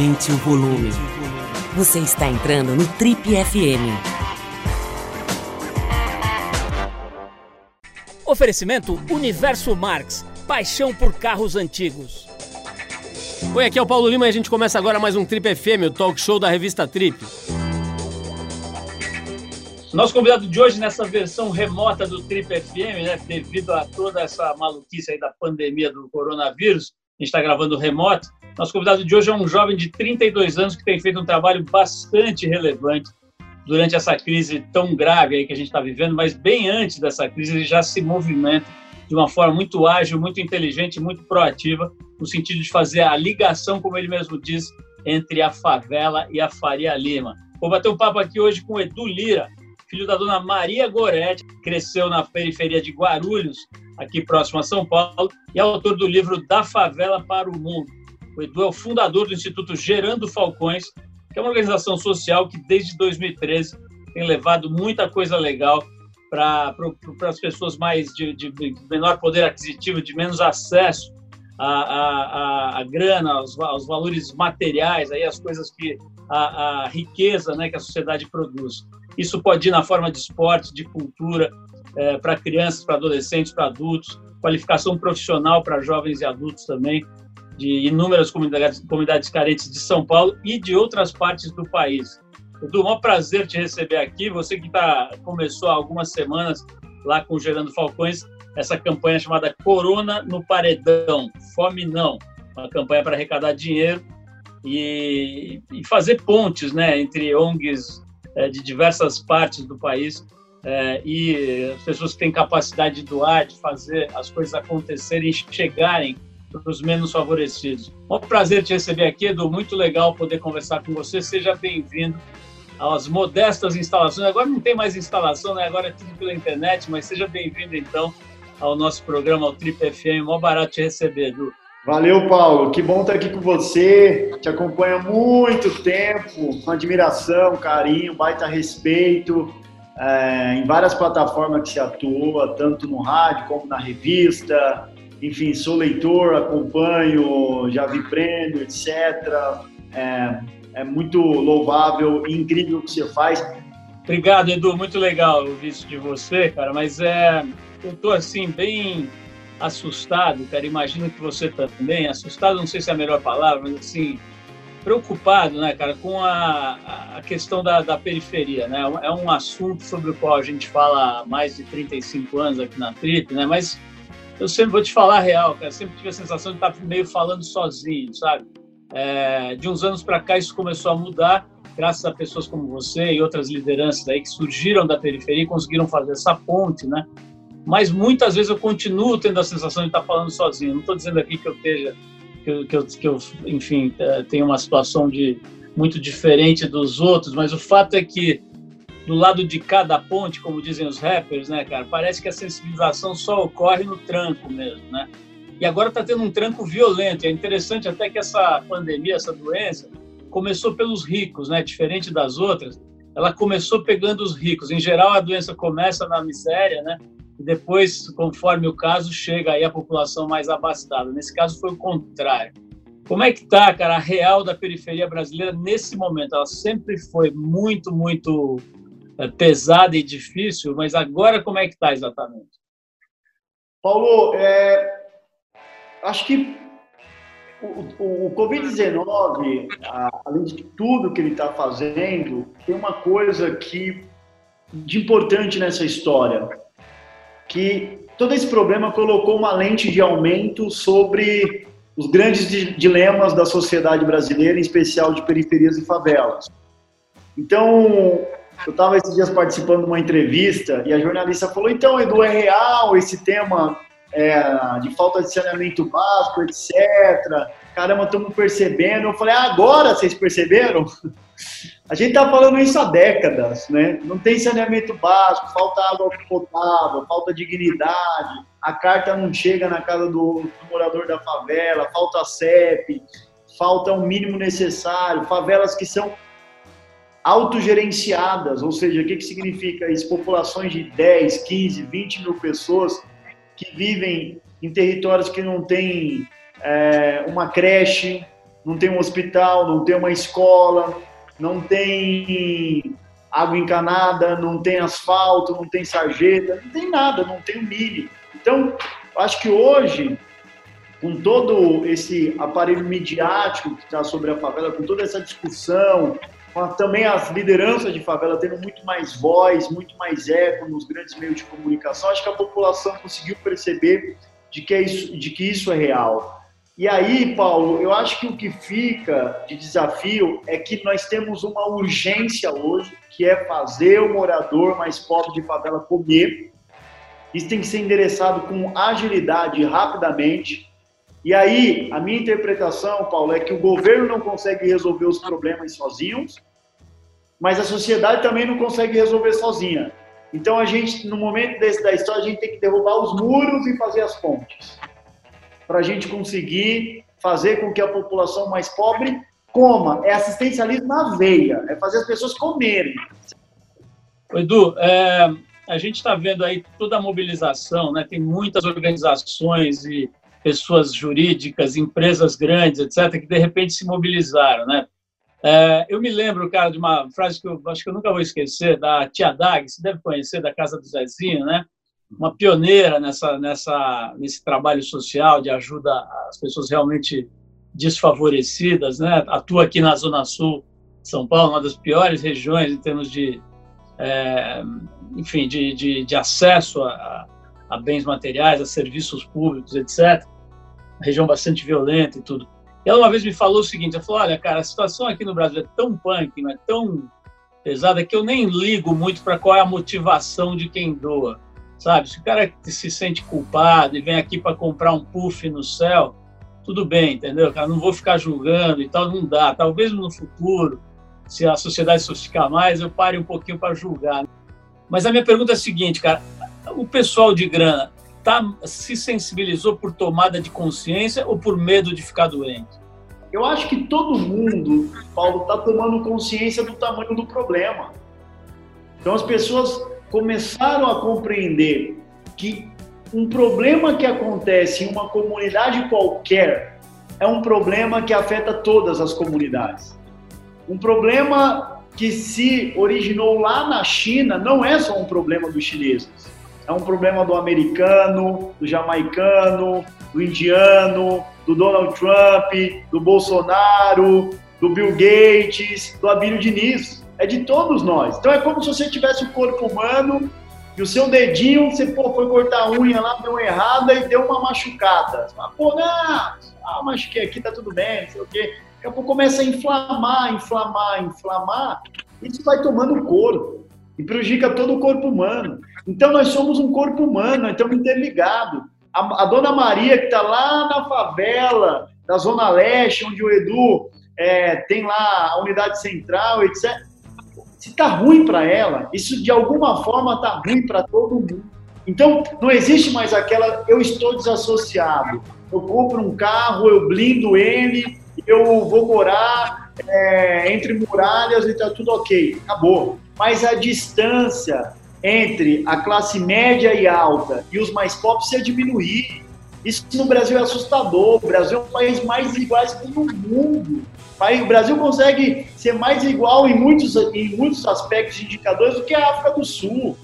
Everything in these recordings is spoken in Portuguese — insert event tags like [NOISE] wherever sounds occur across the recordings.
Aumente o volume. Você está entrando no Trip FM. Oferecimento Universo Marx. Paixão por carros antigos. Oi, aqui é o Paulo Lima e a gente começa agora mais um Trip FM, o talk show da revista Trip. Nosso convidado de hoje, nessa versão remota do Trip FM, né, devido a toda essa maluquice aí da pandemia do coronavírus, a gente está gravando remoto. Nosso convidado de hoje é um jovem de 32 anos que tem feito um trabalho bastante relevante durante essa crise tão grave aí que a gente está vivendo, mas bem antes dessa crise ele já se movimenta de uma forma muito ágil, muito inteligente, muito proativa, no sentido de fazer a ligação, como ele mesmo diz, entre a favela e a Faria Lima. Vou bater um papo aqui hoje com Edu Lira, filho da dona Maria Goretti, cresceu na periferia de Guarulhos, aqui próximo a São Paulo, e é autor do livro Da Favela para o Mundo. O Edu é o fundador do Instituto Gerando Falcões, que é uma organização social que desde 2013 tem levado muita coisa legal para as pessoas mais de, de, menor poder aquisitivo, de menos acesso à, à, à grana, aos, aos, valores materiais, aí as coisas que a, a riqueza né, que a sociedade produz. Isso pode ir na forma de esporte, de cultura, é, para crianças, para adolescentes, para adultos, qualificação profissional para jovens e adultos também, de inúmeras comunidades, comunidades carentes de São Paulo e de outras partes do país. Edu, um prazer te receber aqui. Você que tá, começou há algumas semanas lá com o Gerando Falcões, essa campanha chamada Corona no Paredão, Fome Não, uma campanha para arrecadar dinheiro e, e fazer pontes né, entre ONGs é, de diversas partes do país é, e as pessoas que têm capacidade de doar, de fazer as coisas acontecerem, chegarem para os menos favorecidos. É um prazer te receber aqui, Edu. Muito legal poder conversar com você. Seja bem-vindo às modestas instalações. Agora não tem mais instalação, né? agora é tudo pela internet, mas seja bem-vindo então ao nosso programa, ao Trip FM. Mó barato te receber, Edu. Valeu, Paulo. Que bom estar aqui com você. Te acompanho há muito tempo, com admiração, carinho, baita respeito. É, em várias plataformas que se atua, tanto no rádio como na revista. Enfim, sou leitor, acompanho, já vi prêmio, etc. É, é muito louvável e incrível o que você faz. Obrigado, Edu. Muito legal ouvir isso de você, cara. Mas é, eu estou assim, bem assustado, cara, imagino que você também, assustado não sei se é a melhor palavra, mas assim, preocupado, né, cara, com a, a questão da, da periferia, né, é um assunto sobre o qual a gente fala há mais de 35 anos aqui na Trip, né, mas eu sempre vou te falar a real, cara, sempre tive a sensação de estar meio falando sozinho, sabe, é, de uns anos para cá isso começou a mudar, graças a pessoas como você e outras lideranças aí que surgiram da periferia e conseguiram fazer essa ponte, né, mas muitas vezes eu continuo tendo a sensação de estar falando sozinho. Não estou dizendo aqui que eu esteja, que eu, que eu, que eu enfim, é, tenho uma situação de muito diferente dos outros, mas o fato é que do lado de cada ponte, como dizem os rappers, né, cara, parece que a sensibilização só ocorre no tranco mesmo, né? E agora está tendo um tranco violento. É interessante até que essa pandemia, essa doença, começou pelos ricos, né? Diferente das outras, ela começou pegando os ricos. Em geral, a doença começa na miséria, né? e depois, conforme o caso, chega aí a população mais abastada. Nesse caso foi o contrário. Como é que está, cara, a real da periferia brasileira nesse momento? Ela sempre foi muito, muito pesada e difícil, mas agora como é que está exatamente? Paulo, é, acho que o, o, o Covid-19, além de tudo que ele está fazendo, tem uma coisa que de importante nessa história que todo esse problema colocou uma lente de aumento sobre os grandes dilemas da sociedade brasileira, em especial de periferias e favelas. Então, eu estava esses dias participando de uma entrevista e a jornalista falou: então, Edu, é real esse tema é, de falta de saneamento básico, etc. Caramba, estamos percebendo. Eu falei: ah, agora vocês perceberam? [LAUGHS] A gente está falando isso há décadas, né? Não tem saneamento básico, falta água potável, falta dignidade, a carta não chega na casa do, do morador da favela, falta CEP, falta o mínimo necessário, favelas que são autogerenciadas, ou seja, o que, que significa isso? Populações de 10, 15, 20 mil pessoas que vivem em territórios que não têm é, uma creche, não tem um hospital, não tem uma escola, não tem água encanada, não tem asfalto, não tem sarjeta, não tem nada, não tem o mínimo. Então, acho que hoje, com todo esse aparelho midiático que está sobre a favela, com toda essa discussão, também as lideranças de favela tendo muito mais voz, muito mais eco nos grandes meios de comunicação, acho que a população conseguiu perceber de que, é isso, de que isso é real. E aí, Paulo, eu acho que o que fica de desafio é que nós temos uma urgência hoje, que é fazer o morador mais pobre de favela comer. Isso tem que ser endereçado com agilidade, rapidamente. E aí, a minha interpretação, Paulo, é que o governo não consegue resolver os problemas sozinhos, mas a sociedade também não consegue resolver sozinha. Então, a gente, no momento desse da história, a gente tem que derrubar os muros e fazer as pontes. Para a gente conseguir fazer com que a população mais pobre coma. É assistencialismo na veia, é fazer as pessoas comerem. Edu, é, a gente está vendo aí toda a mobilização, né? tem muitas organizações e pessoas jurídicas, empresas grandes, etc., que de repente se mobilizaram, né? É, eu me lembro, cara, de uma frase que eu acho que eu nunca vou esquecer, da Tia Dag, você deve conhecer, da Casa do Zezinho, né? Uma pioneira nessa, nessa, nesse trabalho social de ajuda às pessoas realmente desfavorecidas, né? Atua aqui na Zona Sul São Paulo, uma das piores regiões em termos de, é, enfim, de, de, de acesso a, a bens materiais, a serviços públicos, etc. região bastante violenta e tudo. E ela uma vez me falou o seguinte, ela falou, olha, cara, a situação aqui no Brasil é tão punk, é tão pesada, que eu nem ligo muito para qual é a motivação de quem doa, sabe? Se o cara se sente culpado e vem aqui para comprar um puff no céu, tudo bem, entendeu? Cara, não vou ficar julgando e tal, não dá. Talvez no futuro, se a sociedade sofisticar mais, eu pare um pouquinho para julgar. Mas a minha pergunta é a seguinte, cara, o pessoal de grana tá, se sensibilizou por tomada de consciência ou por medo de ficar doente? Eu acho que todo mundo, Paulo, está tomando consciência do tamanho do problema. Então as pessoas começaram a compreender que um problema que acontece em uma comunidade qualquer é um problema que afeta todas as comunidades. Um problema que se originou lá na China não é só um problema dos chineses é um problema do americano, do jamaicano, do indiano, do Donald Trump, do Bolsonaro, do Bill Gates, do Abílio Diniz. É de todos nós. Então é como se você tivesse o um corpo humano e o seu dedinho, você pô, foi cortar a unha lá, deu errada e deu uma machucada. Você fala, pô, não, ah, machuquei aqui, tá tudo bem, não sei o quê. Daqui a pouco começa a inflamar, inflamar, inflamar. Isso vai tomando corpo e prejudica todo o corpo humano. Então nós somos um corpo humano, nós estamos interligados. A, a dona Maria, que está lá na favela da Zona Leste, onde o Edu é, tem lá a unidade central, etc. Se está ruim para ela, isso de alguma forma está ruim para todo mundo. Então, não existe mais aquela eu estou desassociado. Eu compro um carro, eu blindo ele, eu vou morar é, entre muralhas e está tudo ok. Acabou. Mas a distância entre a classe média e alta e os mais pobres se diminuir. Isso no Brasil é assustador. O Brasil é um país mais iguais no mundo. O Brasil consegue ser mais igual em muitos, em muitos aspectos indicadores do que a África do Sul.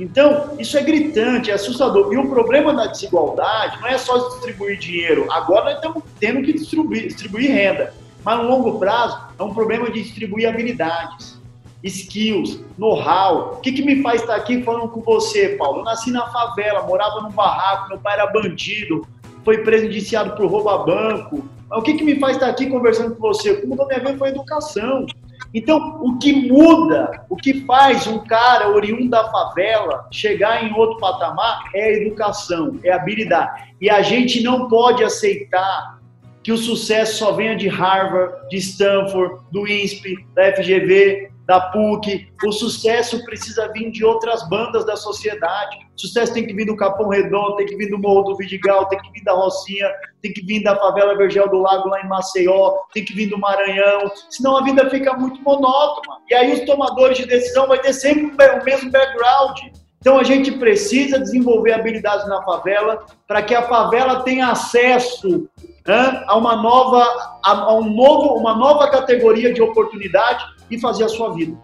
Então, isso é gritante, é assustador. E o problema da desigualdade não é só distribuir dinheiro. Agora nós estamos tendo que distribuir, distribuir renda. Mas no longo prazo é um problema de distribuir habilidades skills, know-how. O que, que me faz estar aqui falando com você, Paulo? Eu nasci na favela, morava num barraco, meu pai era bandido, foi preso indiciado por roubo a banco. Mas o que, que me faz estar aqui conversando com você? O que mudou minha vida foi a educação. Então, o que muda, o que faz um cara oriundo da favela chegar em outro patamar é a educação, é a habilidade. E a gente não pode aceitar que o sucesso só venha de Harvard, de Stanford, do INSPE, da FGV, da PUC. O sucesso precisa vir de outras bandas da sociedade. O sucesso tem que vir do Capão Redondo, tem que vir do Morro do Vidigal, tem que vir da Rocinha, tem que vir da favela Vergel do Lago lá em Maceió, tem que vir do Maranhão. Senão a vida fica muito monótona. E aí os tomadores de decisão vai ter sempre o mesmo background. Então a gente precisa desenvolver habilidades na favela para que a favela tenha acesso né, a uma nova, a um novo, uma nova categoria de oportunidade e fazer a sua vida.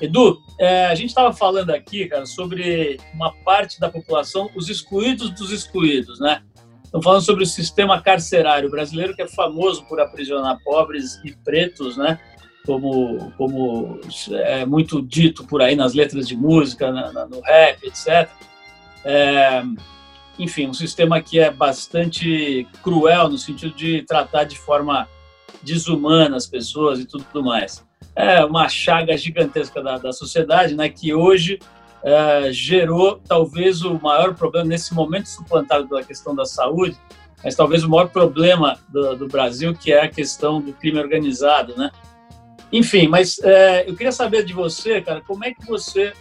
Edu, é, a gente estava falando aqui, cara, sobre uma parte da população, os excluídos dos excluídos, né? Estamos falando sobre o sistema carcerário brasileiro, que é famoso por aprisionar pobres e pretos, né? Como, como é muito dito por aí nas letras de música, na, na, no rap, etc. É, enfim, um sistema que é bastante cruel no sentido de tratar de forma desumana as pessoas e tudo mais é uma chaga gigantesca da, da sociedade, né, que hoje é, gerou talvez o maior problema nesse momento suplantado pela questão da saúde, mas talvez o maior problema do, do Brasil, que é a questão do crime organizado, né? Enfim, mas é, eu queria saber de você, cara, como é que você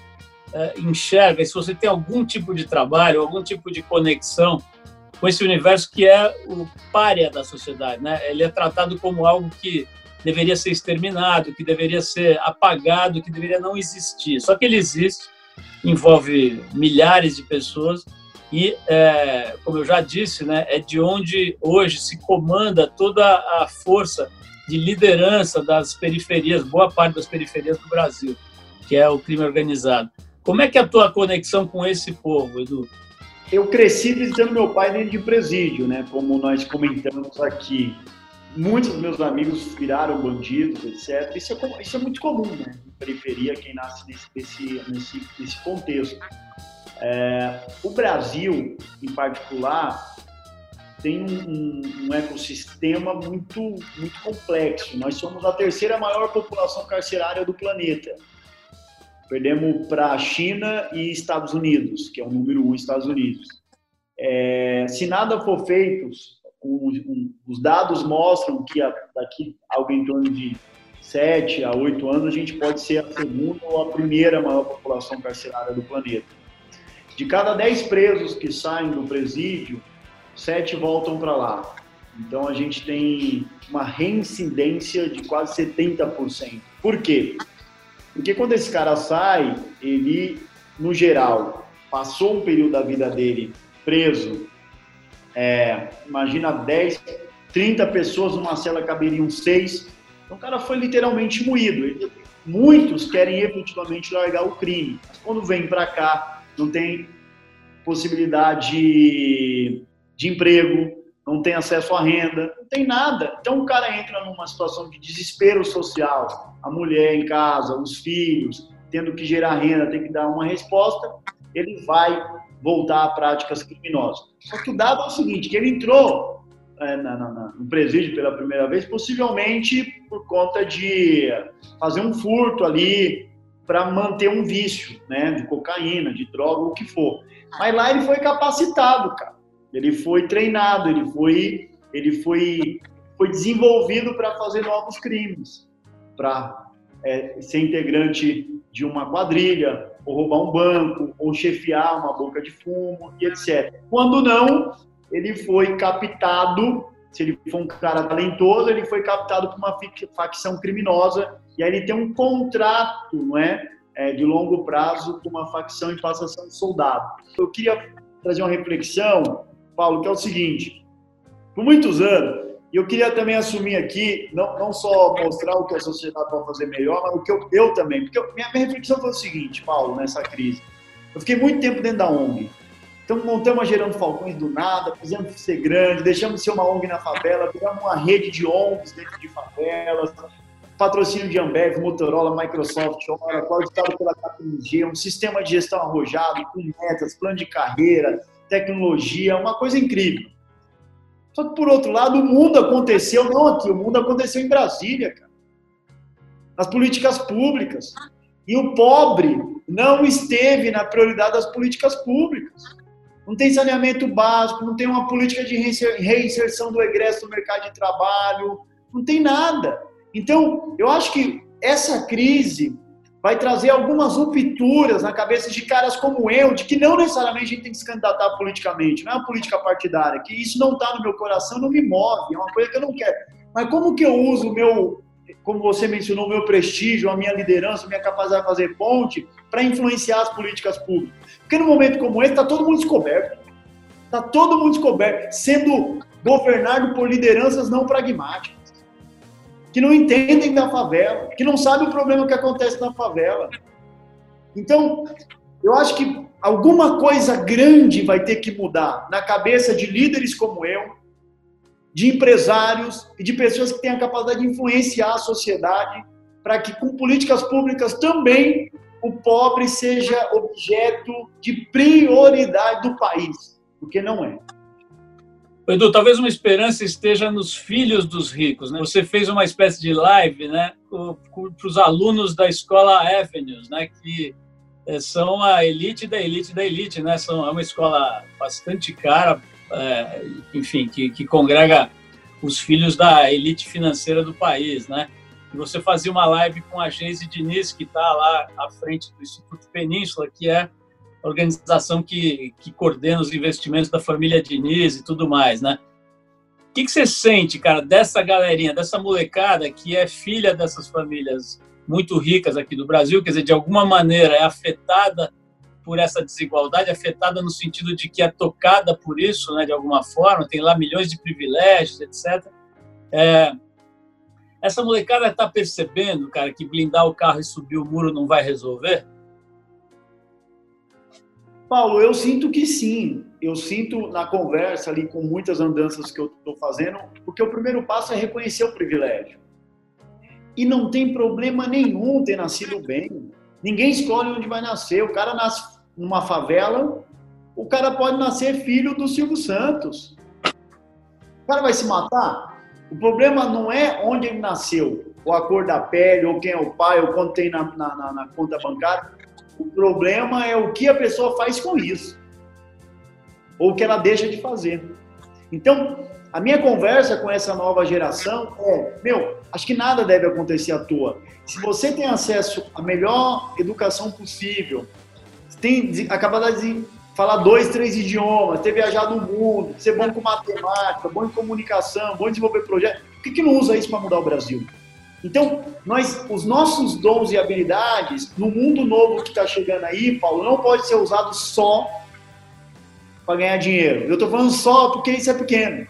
é, enxerga, se você tem algum tipo de trabalho, algum tipo de conexão com esse universo que é o párea da sociedade, né? Ele é tratado como algo que deveria ser exterminado, que deveria ser apagado, que deveria não existir. Só que ele existe, envolve milhares de pessoas e, é, como eu já disse, né, é de onde hoje se comanda toda a força de liderança das periferias, boa parte das periferias do Brasil, que é o crime organizado. Como é que é a tua conexão com esse povo, Edu? Eu cresci visitando meu pai dentro de presídio, né? Como nós comentamos aqui muitos dos meus amigos viraram bandidos, etc. Isso é, isso é muito comum, né? Em periferia, quem nasce nesse, nesse, nesse, nesse contexto. É, o Brasil, em particular, tem um, um, ecossistema muito, muito complexo. Nós somos a terceira maior população carcerária do planeta. Perdemos para a China e Estados Unidos, que é o número um Estados Unidos. É, se nada for feito um, os dados mostram que daqui algo em torno de 7 a 8 anos a gente pode ser a segunda ou a primeira maior população carcerária do planeta. De cada 10 presos que saem do presídio, 7 voltam para lá. Então a gente tem uma reincidência de quase 70%. Por quê? Porque quando esse cara sai, ele, no geral, passou um período da vida dele preso é, imagina 10, 30 pessoas numa cela caberiam 6. Então o cara foi literalmente moído. Muitos querem efetivamente largar o crime. Quando vem para cá, não tem possibilidade de, de emprego, não tem acesso à renda, não tem nada. Então o cara entra numa situação de desespero social. A mulher em casa, os filhos, tendo que gerar renda, tem que dar uma resposta. Ele vai voltar a práticas criminosas. Só que o dado é o seguinte, que ele entrou é, na, na, no presídio pela primeira vez, possivelmente por conta de fazer um furto ali para manter um vício, né, de cocaína, de droga, o que for. Mas lá ele foi capacitado, cara. Ele foi treinado, ele foi, ele foi, foi desenvolvido para fazer novos crimes, para é, ser integrante de uma quadrilha, ou roubar um banco, ou chefiar uma boca de fumo e etc. Quando não, ele foi captado, se ele for um cara talentoso, ele foi captado por uma facção criminosa e aí ele tem um contrato, não é? é de longo prazo com uma facção e passa a ser um soldado. Eu queria trazer uma reflexão, Paulo, que é o seguinte: por muitos anos e eu queria também assumir aqui, não, não só mostrar o que a sociedade pode fazer melhor, mas o que eu, eu também. Porque eu, minha, minha reflexão foi o seguinte, Paulo, nessa crise. Eu fiquei muito tempo dentro da ONG. Então, montamos a Gerando Falcões do nada, fizemos ser grande, deixamos de ser uma ONG na favela, viramos uma rede de ONGs dentro de favelas, patrocínio de Ambev, Motorola, Microsoft, Oracle, estado pela KPMG, um sistema de gestão arrojado, com metas, plano de carreira, tecnologia, uma coisa incrível. Só que, por outro lado, o mundo aconteceu, não aqui, o mundo aconteceu em Brasília, cara. Nas políticas públicas. E o pobre não esteve na prioridade das políticas públicas. Não tem saneamento básico, não tem uma política de reinserção do egresso no mercado de trabalho, não tem nada. Então, eu acho que essa crise vai trazer algumas rupturas na cabeça de caras como eu, de que não necessariamente a gente tem que se candidatar politicamente, não é uma política partidária, que isso não está no meu coração, não me move, é uma coisa que eu não quero. Mas como que eu uso o meu, como você mencionou, o meu prestígio, a minha liderança, a minha capacidade de fazer ponte, para influenciar as políticas públicas. Porque num momento como esse, está todo mundo descoberto. Está todo mundo descoberto, sendo governado por lideranças não pragmáticas, que não entendem da favela, que não sabem o problema que acontece na favela. Então, eu acho que alguma coisa grande vai ter que mudar na cabeça de líderes como eu, de empresários e de pessoas que têm a capacidade de influenciar a sociedade para que com políticas públicas também o pobre seja objeto de prioridade do país, porque não é. Edu, talvez uma esperança esteja nos filhos dos ricos. Né? Você fez uma espécie de live né, para os alunos da escola Avenues, né, que é, são a elite da elite da elite. Né? São, é uma escola bastante cara, é, enfim, que, que congrega os filhos da elite financeira do país. Né? E você fazia uma live com a Geise Diniz, que está lá à frente do Instituto Península, que é organização que, que coordena os investimentos da família Diniz e tudo mais, né? O que, que você sente, cara, dessa galerinha, dessa molecada que é filha dessas famílias muito ricas aqui do Brasil, quer dizer, de alguma maneira é afetada por essa desigualdade, afetada no sentido de que é tocada por isso, né, de alguma forma, tem lá milhões de privilégios, etc. É, essa molecada está percebendo, cara, que blindar o carro e subir o muro não vai resolver? Paulo, eu sinto que sim. Eu sinto na conversa ali com muitas andanças que eu estou fazendo, porque o primeiro passo é reconhecer o privilégio. E não tem problema nenhum ter nascido bem. Ninguém escolhe onde vai nascer. O cara nasce numa favela, o cara pode nascer filho do Silvio Santos. O cara vai se matar? O problema não é onde ele nasceu, ou a cor da pele, ou quem é o pai, ou quanto tem na, na, na conta bancária. O problema é o que a pessoa faz com isso, ou o que ela deixa de fazer. Então, a minha conversa com essa nova geração é: meu, acho que nada deve acontecer à toa. Se você tem acesso à melhor educação possível, tem a capacidade de falar dois, três idiomas, ter viajado o mundo, ser bom com matemática, bom em comunicação, bom em desenvolver projetos. Por que, que não usa isso para mudar o Brasil? Então, nós, os nossos dons e habilidades, no mundo novo que está chegando aí, Paulo, não pode ser usado só para ganhar dinheiro. Eu estou falando só porque isso é pequeno.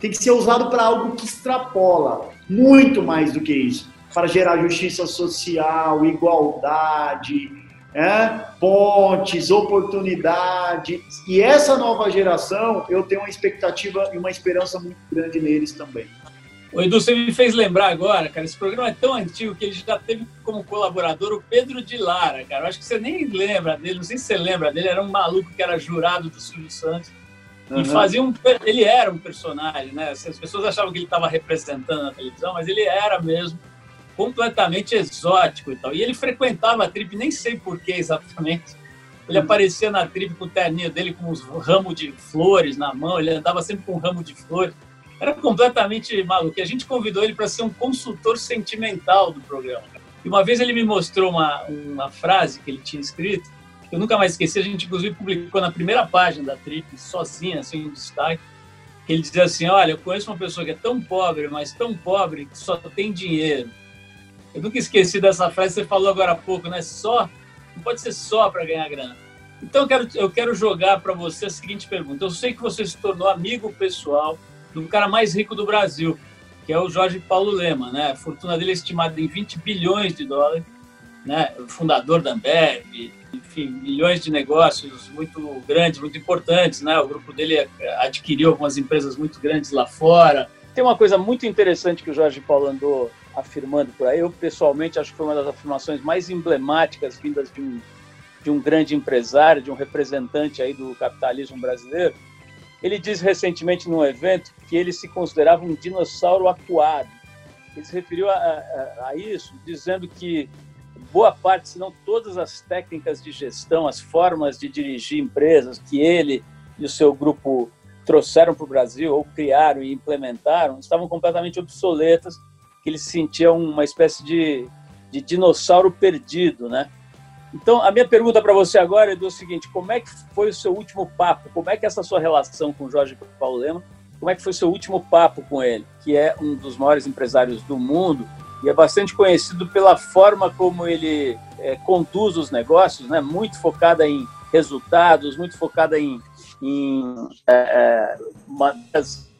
Tem que ser usado para algo que extrapola muito mais do que isso, para gerar justiça social, igualdade, é, pontes, oportunidades. E essa nova geração, eu tenho uma expectativa e uma esperança muito grande neles também. O Edu, você me fez lembrar agora, cara, esse programa é tão antigo que ele já teve como colaborador o Pedro de Lara, cara. Eu acho que você nem lembra dele, não sei se você lembra dele, era um maluco que era jurado do Silvio Santos. Uhum. E fazia um. Ele era um personagem, né? As pessoas achavam que ele estava representando na televisão, mas ele era mesmo completamente exótico e tal. E ele frequentava a trip, nem sei porquê exatamente. Ele aparecia na trip com o terninho dele, com um ramo de flores na mão, ele andava sempre com um ramo de flores. Era completamente maluco. A gente convidou ele para ser um consultor sentimental do programa. E uma vez ele me mostrou uma, uma frase que ele tinha escrito, que eu nunca mais esqueci, a gente inclusive publicou na primeira página da trip, sozinha, um destaque, que ele dizia assim, olha, eu conheço uma pessoa que é tão pobre, mas tão pobre que só tem dinheiro eu nunca esqueci dessa frase que você falou agora há pouco, né? Só, não pode ser só para ganhar grana. Então eu quero, eu quero jogar para você a seguinte pergunta. Eu sei que você se tornou amigo pessoal do cara mais rico do Brasil, que é o Jorge Paulo Lema, né? A fortuna dele é estimada em 20 bilhões de dólares, né? O fundador da Ambev, enfim, milhões de negócios muito grandes, muito importantes, né? O grupo dele adquiriu algumas empresas muito grandes lá fora. Tem uma coisa muito interessante que o Jorge Paulo andou afirmando por aí. Eu, pessoalmente, acho que foi uma das afirmações mais emblemáticas vindas de um, de um grande empresário, de um representante aí do capitalismo brasileiro. Ele disse recentemente num evento que ele se considerava um dinossauro acuado. Ele se referiu a, a, a isso, dizendo que boa parte, se não todas as técnicas de gestão, as formas de dirigir empresas que ele e o seu grupo trouxeram para o Brasil, ou criaram e implementaram, estavam completamente obsoletas que ele se sentia uma espécie de, de dinossauro perdido, né? Então, a minha pergunta para você agora é do seguinte: como é que foi o seu último papo? Como é que é essa sua relação com o Jorge Paulo Lema? Como é que foi o seu último papo com ele, que é um dos maiores empresários do mundo e é bastante conhecido pela forma como ele é, conduz os negócios, né? muito focada em resultados, muito focada em, em é, é uma,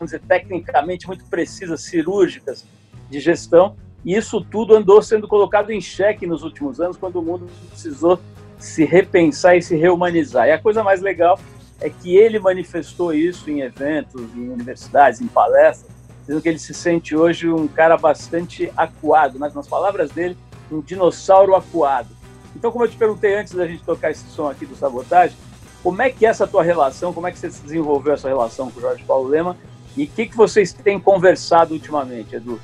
dizer, tecnicamente muito precisas, cirúrgicas de gestão. E isso tudo andou sendo colocado em xeque nos últimos anos, quando o mundo precisou se repensar e se rehumanizar. E a coisa mais legal é que ele manifestou isso em eventos, em universidades, em palestras, dizendo que ele se sente hoje um cara bastante acuado, nas, nas palavras dele, um dinossauro acuado. Então, como eu te perguntei antes da gente tocar esse som aqui do Sabotagem, como é que é essa tua relação, como é que você desenvolveu essa relação com o Jorge Paulo Lema e o que, que vocês têm conversado ultimamente, Edu?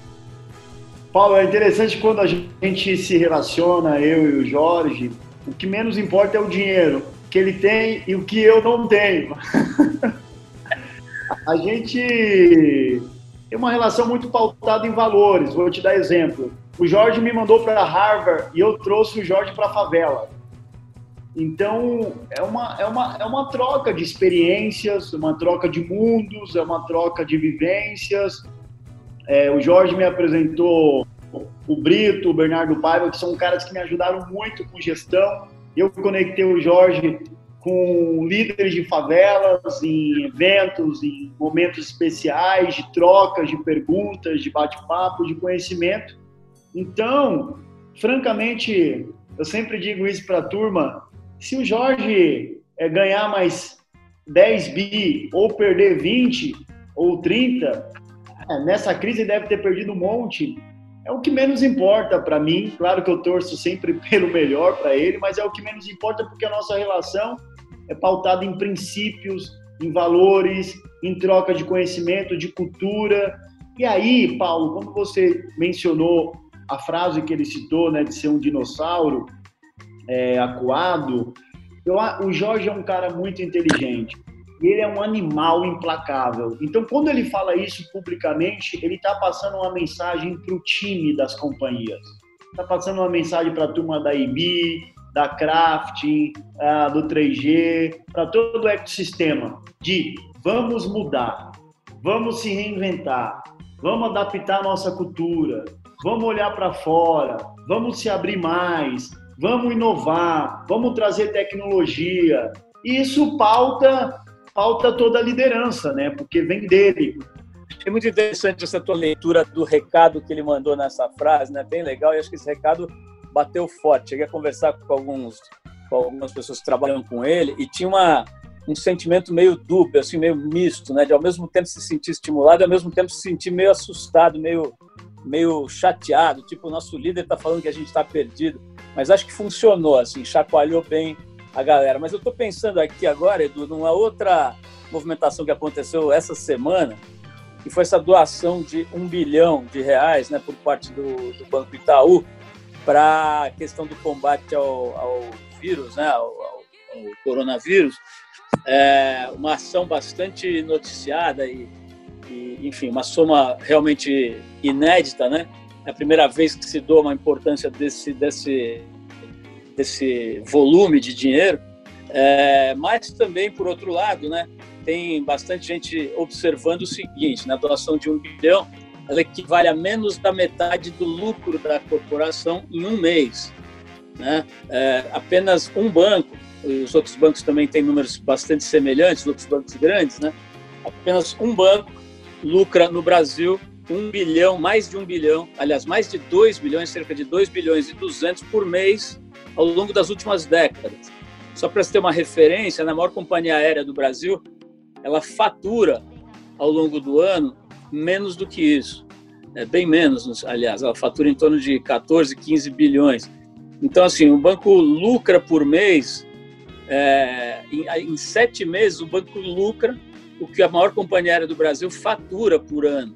Paulo, é interessante quando a gente se relaciona, eu e o Jorge, o que menos importa é o dinheiro que ele tem e o que eu não tenho. [LAUGHS] a gente tem uma relação muito pautada em valores. Vou te dar exemplo. O Jorge me mandou para Harvard e eu trouxe o Jorge para a favela. Então, é uma, é, uma, é uma troca de experiências, uma troca de mundos, é uma troca de vivências. É, o Jorge me apresentou o Brito, o Bernardo Paiva, que são caras que me ajudaram muito com gestão. Eu conectei o Jorge com líderes de favelas, em eventos, em momentos especiais, de trocas, de perguntas, de bate-papo, de conhecimento. Então, francamente, eu sempre digo isso para a turma: se o Jorge é, ganhar mais 10 bi ou perder 20 ou 30, é, nessa crise deve ter perdido um monte. É o que menos importa para mim. Claro que eu torço sempre [LAUGHS] pelo melhor para ele, mas é o que menos importa porque a nossa relação é pautada em princípios, em valores, em troca de conhecimento, de cultura. E aí, Paulo, quando você mencionou a frase que ele citou, né, de ser um dinossauro é, acuado, eu, o Jorge é um cara muito inteligente. Ele é um animal implacável. Então, quando ele fala isso publicamente, ele está passando uma mensagem para o time das companhias. Está passando uma mensagem para a turma da IBI, da Crafting, uh, do 3G, para todo o ecossistema de vamos mudar, vamos se reinventar, vamos adaptar a nossa cultura, vamos olhar para fora, vamos se abrir mais, vamos inovar, vamos trazer tecnologia. E isso pauta, pauta toda a liderança, né? Porque vem dele. É muito interessante essa tua leitura do recado que ele mandou nessa frase, né? Bem legal. E acho que esse recado bateu forte. Cheguei a conversar com alguns com algumas pessoas que trabalham com ele e tinha uma um sentimento meio duplo, assim, meio misto, né? De ao mesmo tempo se sentir estimulado e ao mesmo tempo se sentir meio assustado, meio meio chateado, tipo o nosso líder está falando que a gente está perdido. Mas acho que funcionou, assim, chacoalhou bem a galera. Mas eu estou pensando aqui agora, Edu, numa outra movimentação que aconteceu essa semana, que foi essa doação de um bilhão de reais, né, por parte do, do Banco Itaú para a questão do combate ao, ao vírus, né, ao, ao, ao coronavírus, é uma ação bastante noticiada e, e, enfim, uma soma realmente inédita, né? É a primeira vez que se doa uma importância desse, desse, desse volume de dinheiro, é, mas também, por outro lado, né, tem bastante gente observando o seguinte, na doação de um bilhão, ela equivale a menos da metade do lucro da corporação em um mês. Né? É, apenas um banco, os outros bancos também têm números bastante semelhantes, outros bancos grandes, né? apenas um banco lucra no Brasil um bilhão, mais de um bilhão, aliás, mais de dois bilhões, cerca de dois bilhões e duzentos por mês ao longo das últimas décadas. Só para você ter uma referência, na maior companhia aérea do Brasil, ela fatura ao longo do ano menos do que isso. É bem menos, aliás, ela fatura em torno de 14, 15 bilhões. Então, assim, o banco lucra por mês, é, em, em, sete meses, o banco lucra o que a maior companhia aérea do Brasil fatura por ano.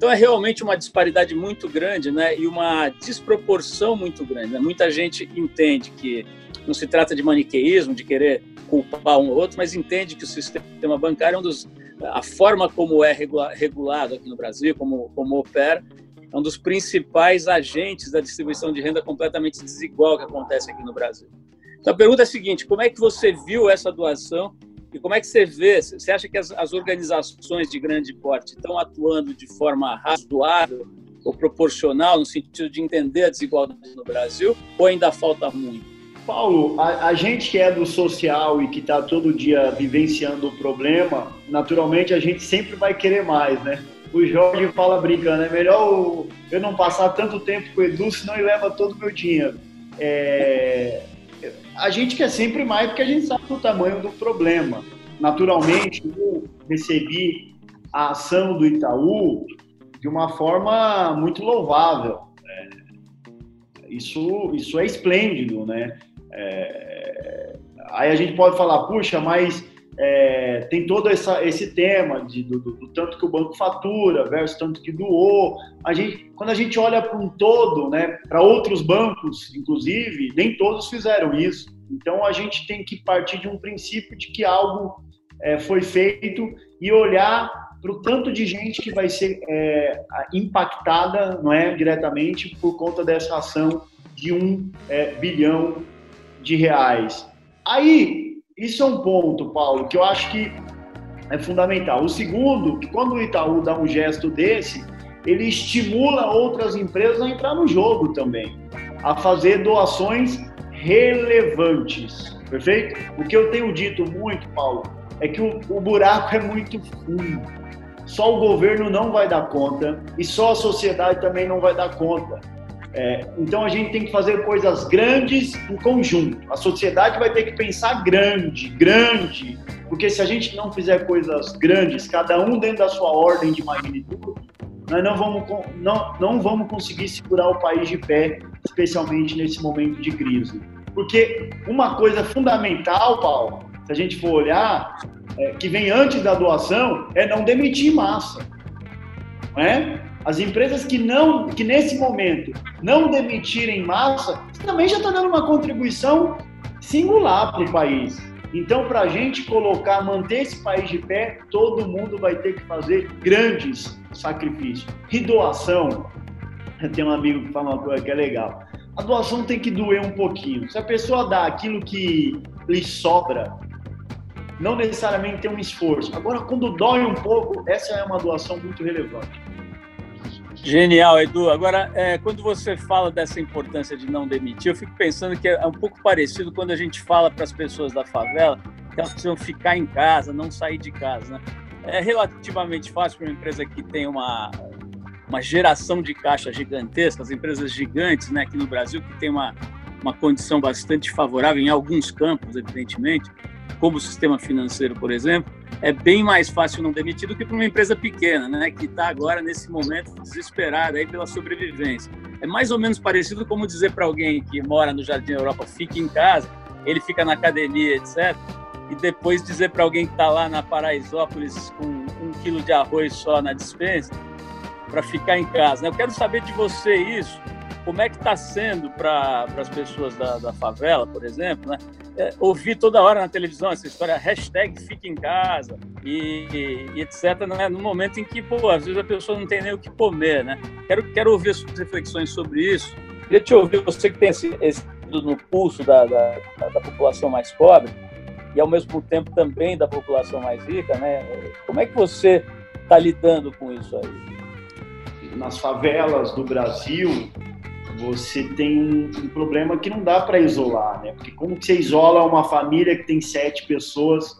Então, é realmente uma disparidade muito grande né, e uma desproporção muito grande. Né? Muita gente entende que não se trata de maniqueísmo, de querer culpar um ou outro, mas entende que o sistema bancário é um dos a forma como é regulado aqui no Brasil, como, como opera, é um dos principais agentes da distribuição de renda completamente desigual que acontece aqui no Brasil. Então a pergunta é a seguinte: como é que você viu essa doação e como é que você vê? Você acha que as, as organizações de grande porte estão atuando de forma razoável ou proporcional no sentido de entender a desigualdade no Brasil, ou ainda falta muito? Paulo, a, a gente que é do social e que está todo dia vivenciando o problema, naturalmente a gente sempre vai querer mais, né? O Jorge fala brincando, é melhor eu não passar tanto tempo com o Edu, senão ele leva todo o meu dinheiro. É, a gente quer sempre mais porque a gente sabe do tamanho do problema. Naturalmente, eu recebi a ação do Itaú de uma forma muito louvável. É, isso, isso é esplêndido, né? É, aí a gente pode falar, puxa, mas é, tem todo essa, esse tema de, do, do, do, tanto que o banco fatura versus tanto que doou. A gente, quando a gente olha para um todo, né, para outros bancos, inclusive, nem todos fizeram isso. Então a gente tem que partir de um princípio de que algo é, foi feito e olhar para o tanto de gente que vai ser é, impactada, não é, diretamente por conta dessa ação de um é, bilhão de reais. Aí, isso é um ponto, Paulo, que eu acho que é fundamental. O segundo, que quando o Itaú dá um gesto desse, ele estimula outras empresas a entrar no jogo também, a fazer doações relevantes, perfeito? O que eu tenho dito muito, Paulo, é que o, o buraco é muito fundo. Só o governo não vai dar conta e só a sociedade também não vai dar conta. É, então a gente tem que fazer coisas grandes em conjunto. A sociedade vai ter que pensar grande, grande, porque se a gente não fizer coisas grandes, cada um dentro da sua ordem de magnitude, nós não vamos, não, não vamos conseguir segurar o país de pé, especialmente nesse momento de crise. Porque uma coisa fundamental, Paulo, se a gente for olhar, é, que vem antes da doação, é não demitir massa. Não é? As empresas que não, que nesse momento não demitirem massa, também já está dando uma contribuição singular para o país. Então, para a gente colocar, manter esse país de pé, todo mundo vai ter que fazer grandes sacrifícios. E doação, tem um amigo que fala uma coisa que é legal. A doação tem que doer um pouquinho. Se a pessoa dá aquilo que lhe sobra, não necessariamente tem um esforço. Agora, quando dói um pouco, essa é uma doação muito relevante. Genial, Edu. Agora, é, quando você fala dessa importância de não demitir, eu fico pensando que é um pouco parecido quando a gente fala para as pessoas da favela que elas precisam ficar em casa, não sair de casa. Né? É relativamente fácil para uma empresa que tem uma, uma geração de caixa gigantesca, as empresas gigantes né, aqui no Brasil, que tem uma, uma condição bastante favorável em alguns campos, evidentemente, como o sistema financeiro, por exemplo, é bem mais fácil não demitir do que para uma empresa pequena, né, que está agora nesse momento desesperada aí pela sobrevivência. É mais ou menos parecido como dizer para alguém que mora no Jardim Europa, fique em casa, ele fica na academia, etc. E depois dizer para alguém que está lá na Paraisópolis com um quilo de arroz só na dispensa, para ficar em casa. Né? Eu quero saber de você isso como é que está sendo para as pessoas da, da, favela, por exemplo, né? É, ouvir toda hora na televisão essa história, hashtag fica em casa e, e, etc, né? no momento em que, pô, às vezes a pessoa não tem nem o que comer, né? Quero, quero ouvir suas reflexões sobre isso. Queria te ouvir, você que tem esse, esse no pulso da, da, da população mais pobre e, ao mesmo tempo, também da população mais rica, né? Como é que você está lidando com isso aí? Nas favelas do Brasil, você tem um, um problema que não dá para isolar, né? Porque como que você isola uma família que tem sete pessoas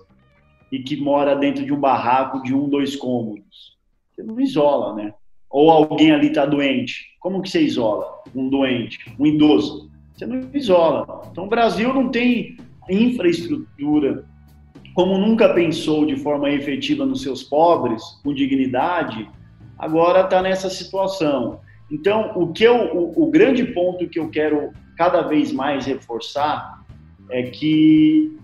e que mora dentro de um barraco de um, dois cômodos? Você não isola, né? Ou alguém ali está doente. Como que você isola um doente, um idoso? Você não isola. Então o Brasil não tem infraestrutura, como nunca pensou de forma efetiva nos seus pobres, com dignidade, agora está nessa situação. Então, o que eu, o, o grande ponto que eu quero cada vez mais reforçar é que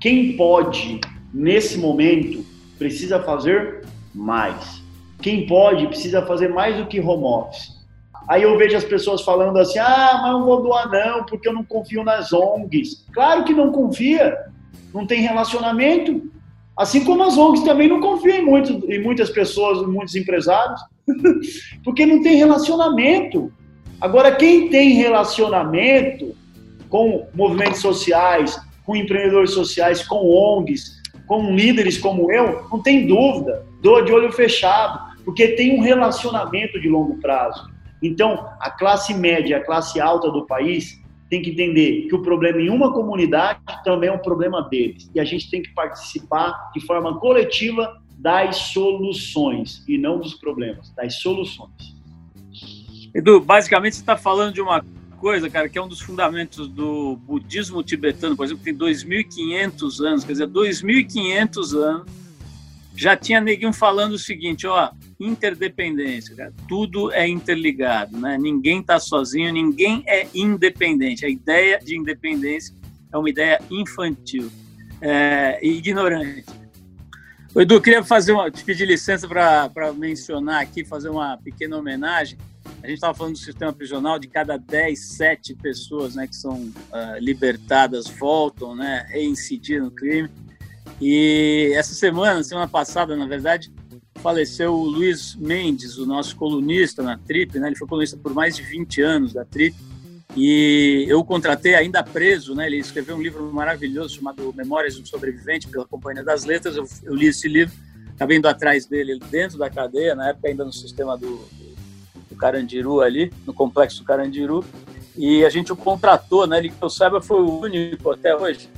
quem pode nesse momento precisa fazer mais. Quem pode precisa fazer mais do que home office. Aí eu vejo as pessoas falando assim: ah, mas não vou doar não, porque eu não confio nas ONGs. Claro que não confia, não tem relacionamento. Assim como as ONGs também não confiam em, muito, em muitas pessoas, em muitos empresários. [LAUGHS] Porque não tem relacionamento. Agora, quem tem relacionamento com movimentos sociais, com empreendedores sociais, com ONGs, com líderes como eu, não tem dúvida, dou de olho fechado, porque tem um relacionamento de longo prazo. Então, a classe média, a classe alta do país tem que entender que o problema em uma comunidade também é um problema deles. E a gente tem que participar de forma coletiva das soluções e não dos problemas, das soluções. Edu, basicamente você está falando de uma coisa, cara, que é um dos fundamentos do budismo tibetano, por exemplo, tem 2.500 anos, quer dizer, 2.500 anos, já tinha neguinho falando o seguinte, ó, interdependência, cara, tudo é interligado, né? Ninguém está sozinho, ninguém é independente. A ideia de independência é uma ideia infantil é, ignorante. O Edu, queria fazer uma, te pedir licença para mencionar aqui, fazer uma pequena homenagem a gente estava falando do sistema prisional, de cada 10, 7 pessoas né, que são uh, libertadas voltam, né, reincidir no crime. E essa semana, semana passada, na verdade, faleceu o Luiz Mendes, o nosso colunista na Trip, né? Ele foi colunista por mais de 20 anos da Trip. E eu contratei ainda preso, né? Ele escreveu um livro maravilhoso chamado Memórias do Sobrevivente pela Companhia das Letras. Eu, eu li esse livro, acabei indo atrás dele dentro da cadeia, na época ainda no sistema do, Carandiru ali, no complexo Carandiru, e a gente o contratou, né? Ele, que eu saiba, foi o único até hoje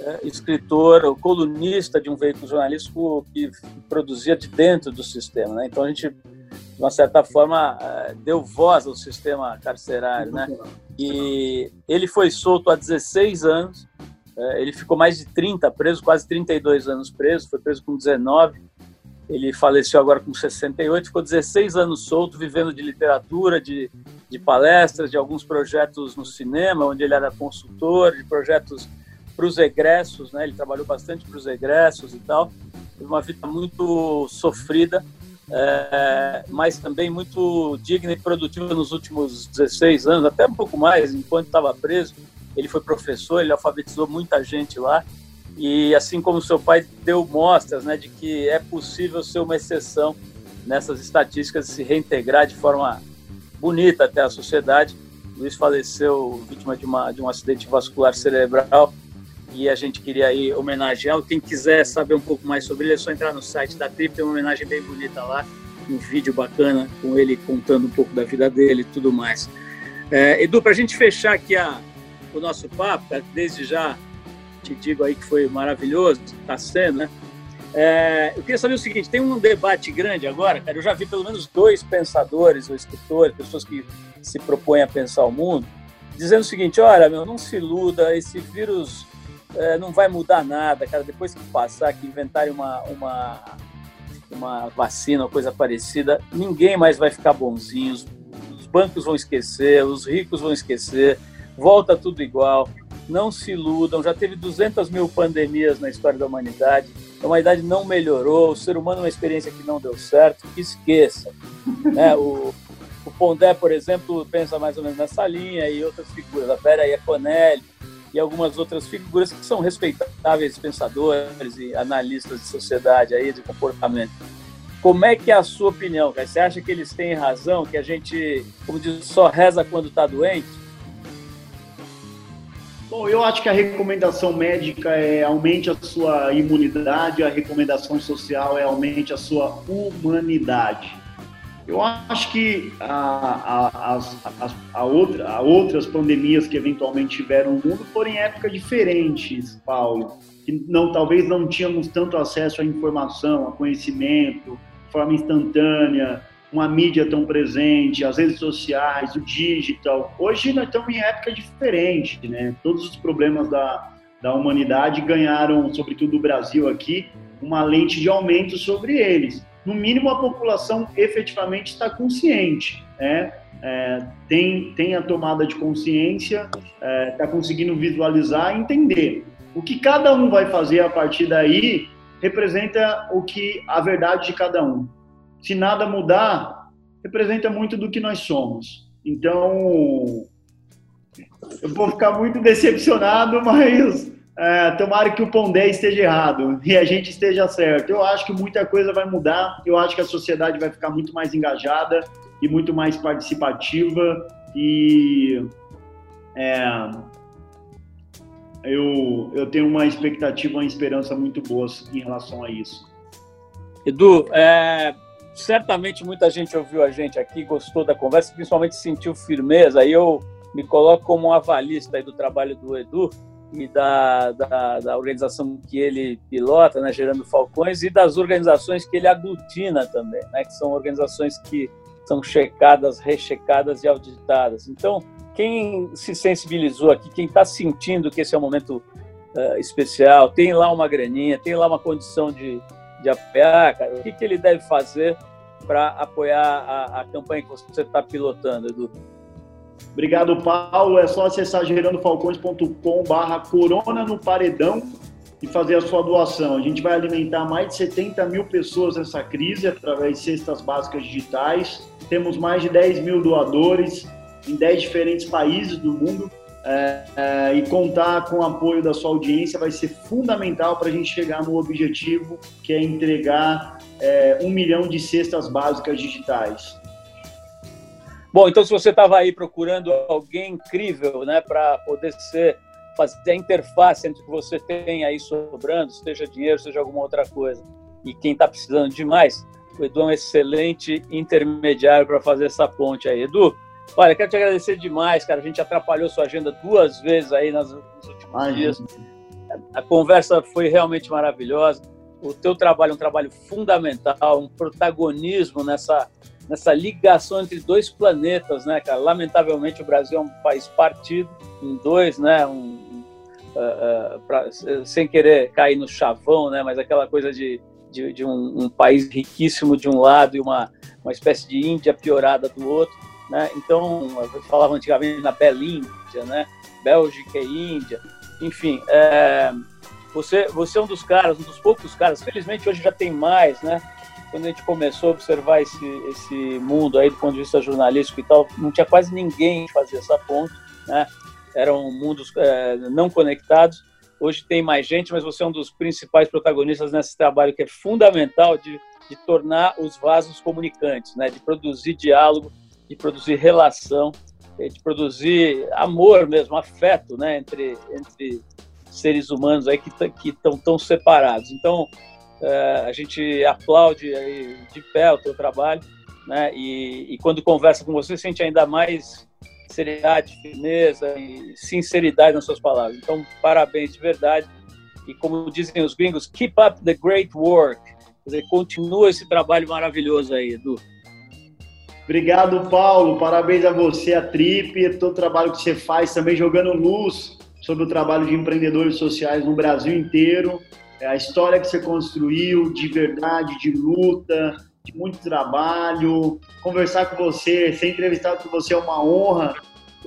é, escritor, colunista de um veículo jornalístico que produzia de dentro do sistema, né? Então a gente, de uma certa forma, é, deu voz ao sistema carcerário, né? E ele foi solto há 16 anos, é, ele ficou mais de 30 preso, quase 32 anos preso, foi preso com 19 ele faleceu agora com 68, ficou 16 anos solto, vivendo de literatura, de, de palestras, de alguns projetos no cinema, onde ele era consultor, de projetos para os egressos, né? Ele trabalhou bastante para os egressos e tal. Teve uma vida muito sofrida, é, mas também muito digna e produtiva nos últimos 16 anos, até um pouco mais, enquanto estava preso. Ele foi professor, ele alfabetizou muita gente lá e assim como seu pai deu mostras né, de que é possível ser uma exceção nessas estatísticas se reintegrar de forma bonita até a sociedade. Luiz faleceu vítima de, uma, de um acidente vascular cerebral e a gente queria aí homenageá-lo. Quem quiser saber um pouco mais sobre ele é só entrar no site da Trip, tem uma homenagem bem bonita lá, um vídeo bacana com ele contando um pouco da vida dele e tudo mais. É, Edu, para a gente fechar aqui a, o nosso papo, desde já te digo aí que foi maravilhoso, está sendo, né? É, eu queria saber o seguinte: tem um debate grande agora, cara. Eu já vi pelo menos dois pensadores ou escritores, pessoas que se propõem a pensar o mundo, dizendo o seguinte: olha, meu, não se iluda, esse vírus é, não vai mudar nada, cara. Depois que passar, que inventarem uma, uma, uma vacina ou coisa parecida, ninguém mais vai ficar bonzinho. Os, os bancos vão esquecer, os ricos vão esquecer, volta tudo igual não se iludam, já teve 200 mil pandemias na história da humanidade, a humanidade não melhorou, o ser humano é uma experiência que não deu certo, esqueça. [LAUGHS] né? o, o Pondé, por exemplo, pensa mais ou menos nessa linha e outras figuras, a Vera Iaconelli e algumas outras figuras que são respeitáveis pensadores e analistas de sociedade aí, de comportamento. Como é que é a sua opinião? Cara? Você acha que eles têm razão, que a gente, como diz, só reza quando está doente? Bom, eu acho que a recomendação médica é aumente a sua imunidade, a recomendação social é aumente a sua humanidade. Eu acho que a, a, a, a, outra, a outras pandemias que eventualmente tiveram no mundo foram em épocas diferentes, Paulo. Que não, talvez não tínhamos tanto acesso à informação, a conhecimento, de forma instantânea, uma mídia tão presente, as redes sociais, o digital. Hoje nós estamos em época diferente, né? Todos os problemas da, da humanidade ganharam, sobretudo o Brasil aqui, uma lente de aumento sobre eles. No mínimo, a população efetivamente está consciente, né? É, tem, tem a tomada de consciência, está é, tá conseguindo visualizar e entender. O que cada um vai fazer a partir daí representa o que a verdade de cada um se nada mudar, representa muito do que nós somos. Então, eu vou ficar muito decepcionado, [LAUGHS] mas é, tomara que o Pondé esteja errado e a gente esteja certo. Eu acho que muita coisa vai mudar, eu acho que a sociedade vai ficar muito mais engajada e muito mais participativa e é, eu, eu tenho uma expectativa, uma esperança muito boa em relação a isso. Edu, é, certamente muita gente ouviu a gente aqui, gostou da conversa, principalmente sentiu firmeza. Aí eu me coloco como um avalista do trabalho do Edu e da, da, da, organização que ele pilota, né, Gerando Falcões, e das organizações que ele aglutina também, né, que são organizações que são checadas, rechecadas e auditadas. Então, quem se sensibilizou aqui, quem está sentindo que esse é um momento uh, especial, tem lá uma graninha, tem lá uma condição de, de apoiar, cara, o que, que ele deve fazer para apoiar a, a, campanha que você está pilotando, Edu? Obrigado, Paulo. É só acessar gerandofalcões.com barra corona no paredão e fazer a sua doação. A gente vai alimentar mais de 70 mil pessoas nessa crise através de cestas básicas digitais. Temos mais de 10 mil doadores em 10 diferentes países do mundo. É, é, e contar com o apoio da sua audiência vai ser fundamental para a gente chegar no objetivo que é entregar é, um milhão de cestas básicas digitais. Bom, então se você estava aí procurando alguém incrível, né, para poder ser fazer a interface entre o que você tem aí sobrando, seja dinheiro, seja alguma outra coisa, e quem está precisando de mais, o Edu é um excelente intermediário para fazer essa ponte aí. Edu, olha, quero te agradecer demais, cara. A gente atrapalhou sua agenda duas vezes aí nos últimos Ai, dias. A conversa foi realmente maravilhosa. O teu trabalho é um trabalho fundamental, um protagonismo nessa nessa ligação entre dois planetas, né, cara? Lamentavelmente o Brasil é um país partido em dois, né? Um, uh, uh, pra, sem querer cair no chavão, né? Mas aquela coisa de, de, de um, um, país riquíssimo de um lado e uma, uma espécie de Índia piorada do outro, né? Então, eu falava antigamente na Belíndia, né? Bélgica e Índia, enfim. É, você, você é um dos caras, um dos poucos caras, felizmente hoje já tem mais, né? Quando a gente começou a observar esse, esse mundo aí do ponto de vista jornalístico e tal, não tinha quase ninguém que fazia essa ponte, né? Eram mundos é, não conectados. Hoje tem mais gente, mas você é um dos principais protagonistas nesse trabalho que é fundamental de, de tornar os vasos comunicantes, né? De produzir diálogo, de produzir relação, é, de produzir amor mesmo, afeto, né? Entre entre seres humanos aí que estão tão separados. Então, a gente aplaude de pé o teu trabalho, né? E, e, quando conversa com você, sente ainda mais seriedade, firmeza e sinceridade nas suas palavras. Então, parabéns de verdade. E como dizem os gringos, keep up the great work. Quer dizer, continua esse trabalho maravilhoso aí, Edu. Obrigado, Paulo. Parabéns a você, a Trip, todo o trabalho que você faz também jogando luz sobre o trabalho de empreendedores sociais no Brasil inteiro. É a história que você construiu de verdade, de luta, de muito trabalho. Conversar com você, ser entrevistado com você é uma honra.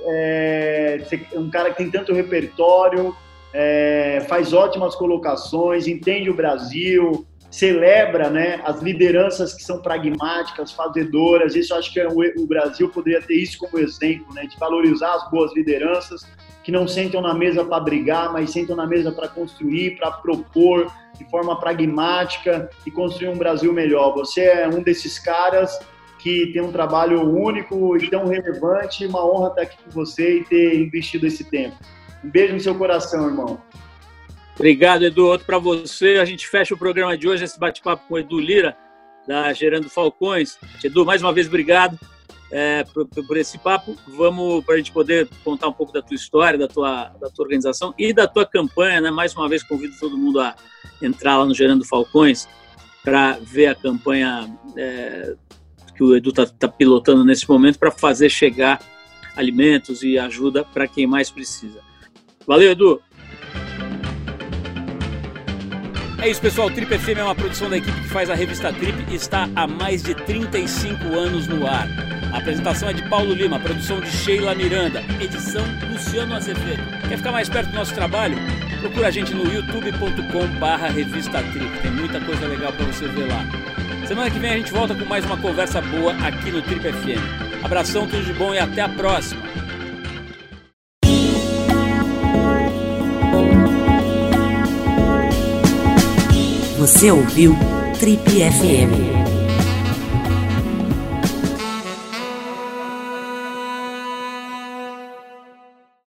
É, é um cara que tem tanto repertório, é, faz ótimas colocações, entende o Brasil, celebra né, as lideranças que são pragmáticas, fazedoras. Isso acho que é o, Brasil poderia ter isso como exemplo, né, de valorizar as boas lideranças que não sentam na mesa para brigar, mas sentam na mesa para construir, para propor de forma pragmática e construir um Brasil melhor. Você é um desses caras que tem um trabalho único e tão relevante. Uma honra estar aqui com você e ter investido esse tempo. Um beijo no seu coração, irmão. Obrigado, Edu. Outro para você. A gente fecha o programa de hoje, esse bate-papo com o Edu Lira, da Gerando Falcões. Edu, mais uma vez, obrigado é, por, por, esse papo. Vamos para a gente poder contar um pouco da tua história, da tua, da tua organização e da tua campanha. Né? Mais uma vez, convido todo mundo a entrar lá no Gerando Falcões para ver a campanha é, que o Edu está tá pilotando nesse momento para fazer chegar alimentos e ajuda para quem mais precisa. Valeu, Edu! É isso, pessoal. Trip FM é uma produção da equipe que faz a revista Trip e está há mais de 35 anos no ar. A apresentação é de Paulo Lima, produção de Sheila Miranda, edição Luciano Azevedo. Quer ficar mais perto do nosso trabalho? Procura a gente no youtube.com barra revista Trip. Tem muita coisa legal para você ver lá. Semana que vem a gente volta com mais uma conversa boa aqui no Trip FM. Abração, tudo de bom e até a próxima. Você ouviu Trip FM.